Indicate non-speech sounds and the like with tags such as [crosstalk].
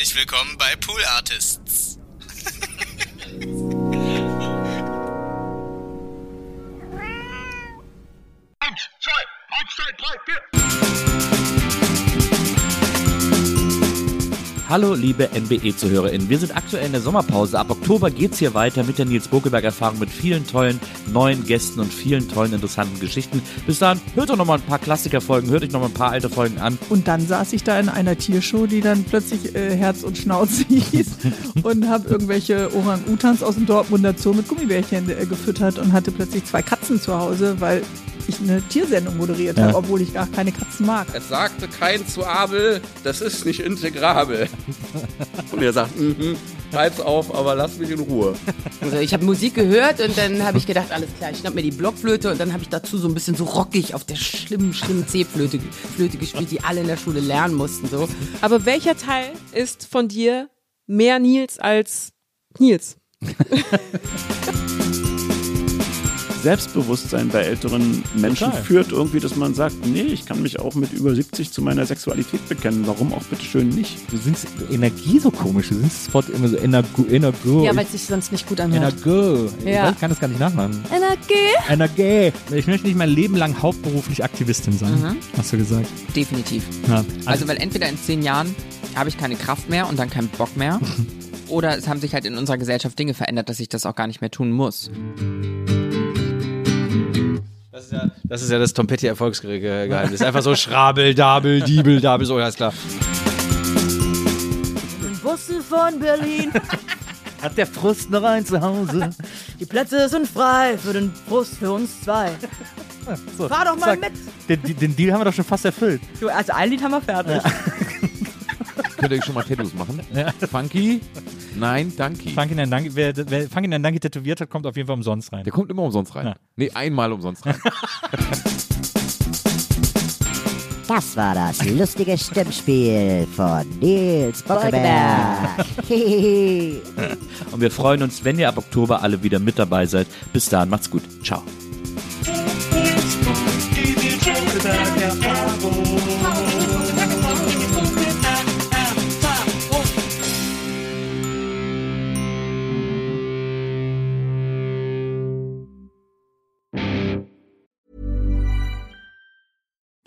Herzlich willkommen bei Pool Artists. Eins, zwei, eins, zwei, drei, vier. Hallo liebe NBE-ZuhörerInnen, wir sind aktuell in der Sommerpause. Ab Oktober geht's hier weiter mit der Nils Bokelberg-Erfahrung mit vielen tollen neuen Gästen und vielen tollen interessanten Geschichten. Bis dann, hört doch nochmal ein paar Klassikerfolgen, hört euch nochmal ein paar alte Folgen an. Und dann saß ich da in einer Tiershow, die dann plötzlich äh, Herz und Schnauze [laughs] hieß [laughs] und habe irgendwelche Orang-Utans aus dem Dortmunder Zoo mit Gummibärchen äh, gefüttert und hatte plötzlich zwei Katzen zu Hause, weil ich eine Tiersendung moderiert Ja. habe, obwohl ich gar keine Katzen mag. Es sagte kein zu Abel, das ist nicht integrabel. [laughs] Und er sagt, mhm, reib's auf, aber lass mich in Ruhe. Also ich habe Musik gehört und dann habe ich gedacht, alles klar, ich schnapp mir die Blockflöte und dann habe ich dazu so ein bisschen so rockig auf der schlimmen, schlimmen C-Flöte Flöte gespielt, die alle in der Schule lernen mussten. So. Aber welcher Teil ist von dir mehr Nils als Nils? [laughs] Selbstbewusstsein bei älteren Menschen Total. führt irgendwie, dass man sagt, nee, ich kann mich auch mit über 70 zu meiner Sexualität bekennen. Warum auch bitteschön nicht? Du singst Energie so komisch, du singst sofort immer so Energo, Energo. Ja, weil es sich sonst nicht gut anhört. Energo. Ja. Ich kann das gar nicht nachmachen. Energie. Energie. Ich möchte nicht mein Leben lang hauptberuflich Aktivistin sein, Mhm. hast du gesagt. Definitiv. Ja. Also weil entweder in zehn Jahren habe ich keine Kraft mehr und dann keinen Bock mehr. [laughs] Oder es haben sich halt in unserer Gesellschaft Dinge verändert, dass ich das auch gar nicht mehr tun muss. Das ist ja das, ist ja das Tompetti-Erfolgsgeheimnis. Einfach so Schrabel, Dabel, Diebel, Dabel, so, alles klar. Busse von Berlin. Hat der Frust noch ein Zuhause? Die Plätze sind frei für den Frust für uns zwei. So, Fahr doch mal zack. mit. Den, den Deal haben wir doch schon fast erfüllt. Du, also ein Lied haben wir fertig. Könnt ihr schon mal Tattoos machen? Ja. Funky? Nein, danke. Funky Nandangi, wer, wer Nandangi tätowiert hat, kommt auf jeden Fall umsonst rein. Der kommt immer umsonst rein. Ja. Nee, einmal umsonst rein. [laughs] Das war das lustige Stimmspiel von Nils Bockelberg. Hihihi. [laughs] Und wir freuen uns, wenn ihr ab Oktober alle wieder mit dabei seid. Bis dahin, macht's gut. Ciao.